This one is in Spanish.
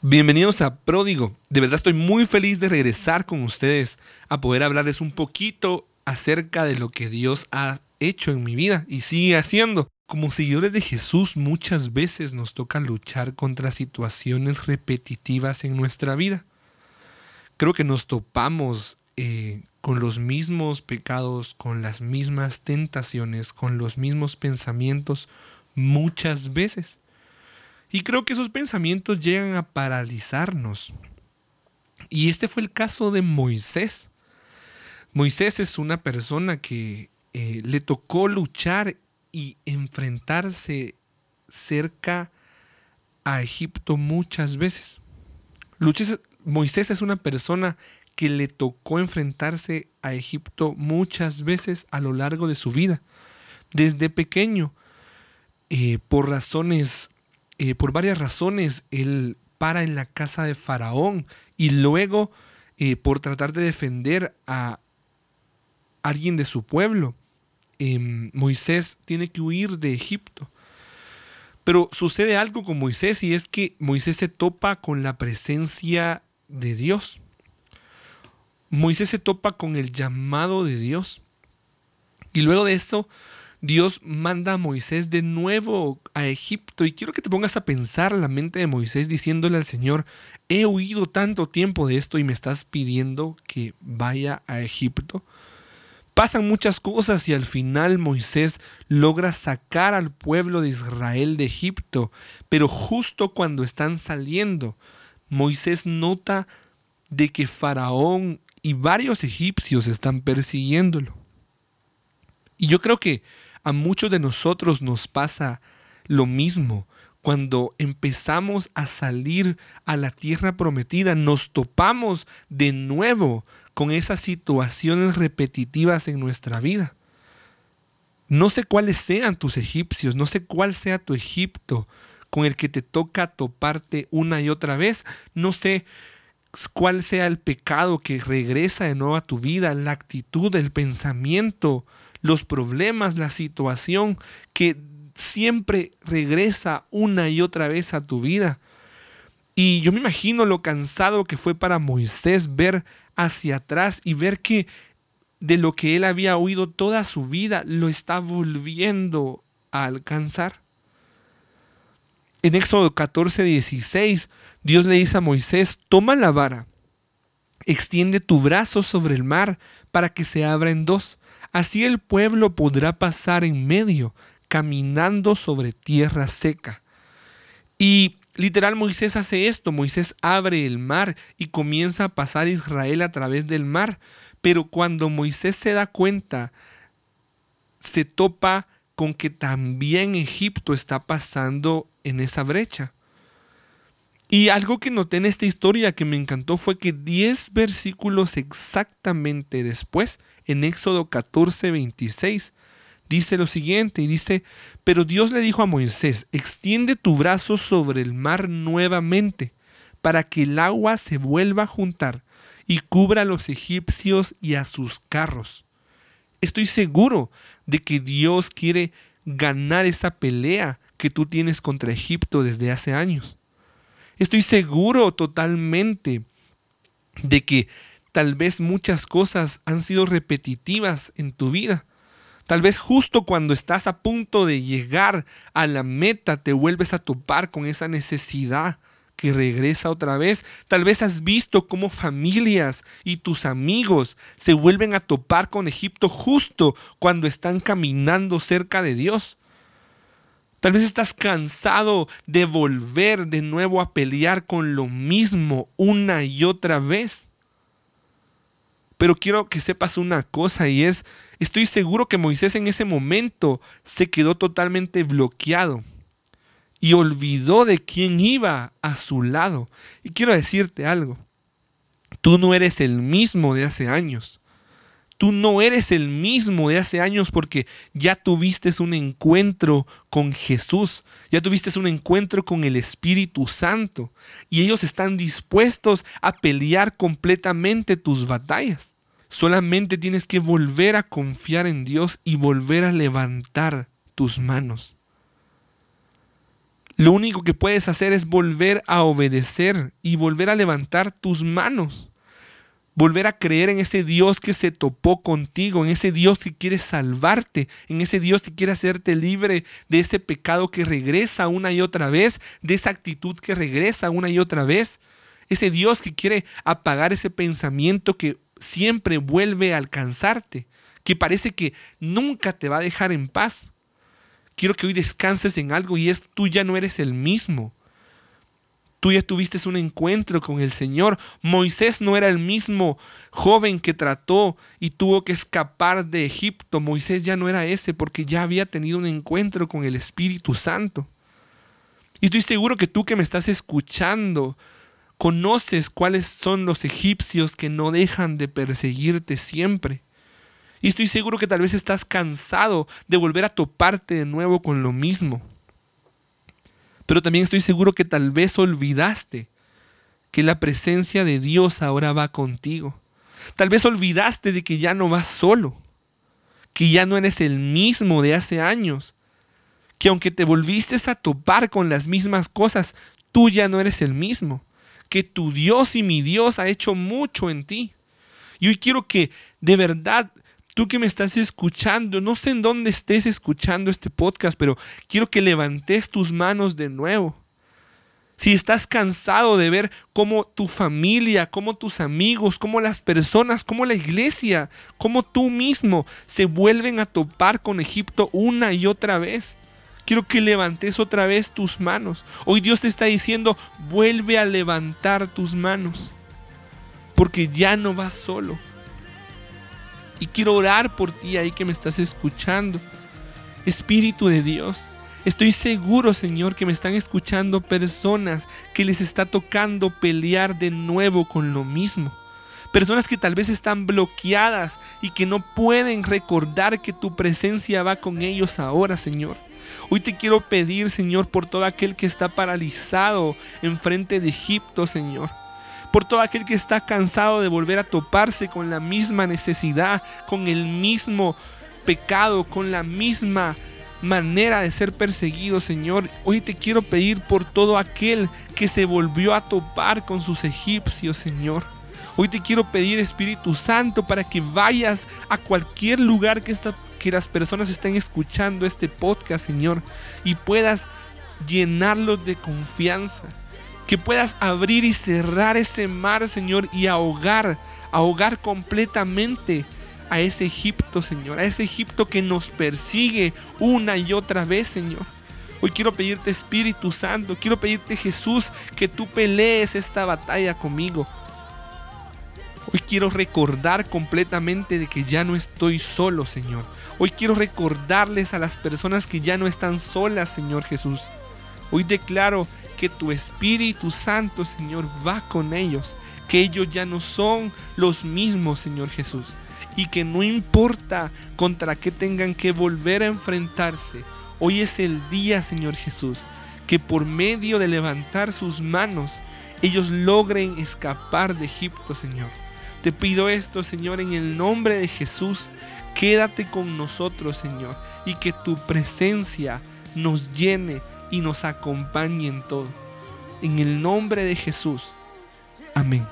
Bienvenidos a Pródigo. De verdad estoy muy feliz de regresar con ustedes a poder hablarles un poquito acerca de lo que Dios ha hecho en mi vida y sigue haciendo. Como seguidores de Jesús muchas veces nos toca luchar contra situaciones repetitivas en nuestra vida. Creo que nos topamos eh, con los mismos pecados, con las mismas tentaciones, con los mismos pensamientos muchas veces. Y creo que esos pensamientos llegan a paralizarnos. Y este fue el caso de Moisés. Moisés es una persona que eh, le tocó luchar y enfrentarse cerca a Egipto muchas veces. Moisés es una persona que le tocó enfrentarse a Egipto muchas veces a lo largo de su vida. Desde pequeño, eh, por razones eh, por varias razones, él para en la casa de Faraón y luego eh, por tratar de defender a alguien de su pueblo. Em, Moisés tiene que huir de Egipto. Pero sucede algo con Moisés y es que Moisés se topa con la presencia de Dios. Moisés se topa con el llamado de Dios. Y luego de esto, Dios manda a Moisés de nuevo a Egipto y quiero que te pongas a pensar la mente de Moisés diciéndole al Señor, he huido tanto tiempo de esto y me estás pidiendo que vaya a Egipto. Pasan muchas cosas y al final Moisés logra sacar al pueblo de Israel de Egipto, pero justo cuando están saliendo, Moisés nota de que Faraón y varios egipcios están persiguiéndolo. Y yo creo que a muchos de nosotros nos pasa lo mismo. Cuando empezamos a salir a la tierra prometida, nos topamos de nuevo con esas situaciones repetitivas en nuestra vida. No sé cuáles sean tus egipcios, no sé cuál sea tu Egipto con el que te toca toparte una y otra vez. No sé cuál sea el pecado que regresa de nuevo a tu vida, la actitud, el pensamiento, los problemas, la situación que siempre regresa una y otra vez a tu vida. Y yo me imagino lo cansado que fue para Moisés ver hacia atrás y ver que de lo que él había oído toda su vida lo está volviendo a alcanzar. En Éxodo 14, 16, Dios le dice a Moisés, toma la vara, extiende tu brazo sobre el mar para que se abra en dos Así el pueblo podrá pasar en medio, caminando sobre tierra seca. Y literal Moisés hace esto, Moisés abre el mar y comienza a pasar Israel a través del mar. Pero cuando Moisés se da cuenta, se topa con que también Egipto está pasando en esa brecha. Y algo que noté en esta historia que me encantó fue que 10 versículos exactamente después, en Éxodo 14, 26, dice lo siguiente, y dice, pero Dios le dijo a Moisés, extiende tu brazo sobre el mar nuevamente, para que el agua se vuelva a juntar y cubra a los egipcios y a sus carros. Estoy seguro de que Dios quiere ganar esa pelea que tú tienes contra Egipto desde hace años. Estoy seguro totalmente de que tal vez muchas cosas han sido repetitivas en tu vida. Tal vez justo cuando estás a punto de llegar a la meta te vuelves a topar con esa necesidad que regresa otra vez. Tal vez has visto cómo familias y tus amigos se vuelven a topar con Egipto justo cuando están caminando cerca de Dios. Tal vez estás cansado de volver de nuevo a pelear con lo mismo una y otra vez. Pero quiero que sepas una cosa y es, estoy seguro que Moisés en ese momento se quedó totalmente bloqueado y olvidó de quién iba a su lado. Y quiero decirte algo, tú no eres el mismo de hace años. Tú no eres el mismo de hace años porque ya tuviste un encuentro con Jesús, ya tuviste un encuentro con el Espíritu Santo y ellos están dispuestos a pelear completamente tus batallas. Solamente tienes que volver a confiar en Dios y volver a levantar tus manos. Lo único que puedes hacer es volver a obedecer y volver a levantar tus manos. Volver a creer en ese Dios que se topó contigo, en ese Dios que quiere salvarte, en ese Dios que quiere hacerte libre de ese pecado que regresa una y otra vez, de esa actitud que regresa una y otra vez. Ese Dios que quiere apagar ese pensamiento que siempre vuelve a alcanzarte, que parece que nunca te va a dejar en paz. Quiero que hoy descanses en algo y es tú ya no eres el mismo. Tú ya tuviste un encuentro con el Señor. Moisés no era el mismo joven que trató y tuvo que escapar de Egipto. Moisés ya no era ese porque ya había tenido un encuentro con el Espíritu Santo. Y estoy seguro que tú que me estás escuchando, conoces cuáles son los egipcios que no dejan de perseguirte siempre. Y estoy seguro que tal vez estás cansado de volver a toparte de nuevo con lo mismo. Pero también estoy seguro que tal vez olvidaste que la presencia de Dios ahora va contigo. Tal vez olvidaste de que ya no vas solo, que ya no eres el mismo de hace años, que aunque te volviste a topar con las mismas cosas, tú ya no eres el mismo, que tu Dios y mi Dios ha hecho mucho en ti. Y hoy quiero que de verdad tú que me estás escuchando, no sé en dónde estés escuchando este podcast, pero quiero que levantes tus manos de nuevo. Si estás cansado de ver cómo tu familia, cómo tus amigos, cómo las personas, cómo la iglesia, cómo tú mismo se vuelven a topar con Egipto una y otra vez. Quiero que levantes otra vez tus manos. Hoy Dios te está diciendo, vuelve a levantar tus manos. Porque ya no vas solo. Y quiero orar por ti ahí que me estás escuchando. Espíritu de Dios, estoy seguro, Señor, que me están escuchando personas que les está tocando pelear de nuevo con lo mismo. Personas que tal vez están bloqueadas y que no pueden recordar que tu presencia va con ellos ahora, Señor. Hoy te quiero pedir, Señor, por todo aquel que está paralizado enfrente de Egipto, Señor por todo aquel que está cansado de volver a toparse con la misma necesidad, con el mismo pecado, con la misma manera de ser perseguido, Señor. Hoy te quiero pedir por todo aquel que se volvió a topar con sus egipcios, Señor. Hoy te quiero pedir, Espíritu Santo, para que vayas a cualquier lugar que, que las personas estén escuchando este podcast, Señor, y puedas llenarlos de confianza que puedas abrir y cerrar ese mar, Señor, y ahogar, ahogar completamente a ese Egipto, Señor, a ese Egipto que nos persigue una y otra vez, Señor. Hoy quiero pedirte Espíritu Santo, quiero pedirte Jesús que tú pelees esta batalla conmigo. Hoy quiero recordar completamente de que ya no estoy solo, Señor. Hoy quiero recordarles a las personas que ya no están solas, Señor Jesús. Hoy declaro que tu Espíritu Santo, Señor, va con ellos, que ellos ya no son los mismos, Señor Jesús, y que no importa contra qué tengan que volver a enfrentarse, hoy es el día, Señor Jesús, que por medio de levantar sus manos, ellos logren escapar de Egipto, Señor. Te pido esto, Señor, en el nombre de Jesús. Quédate con nosotros, Señor, y que tu presencia nos llene y nos acompañe en todo. En el nombre de Jesús. Amén.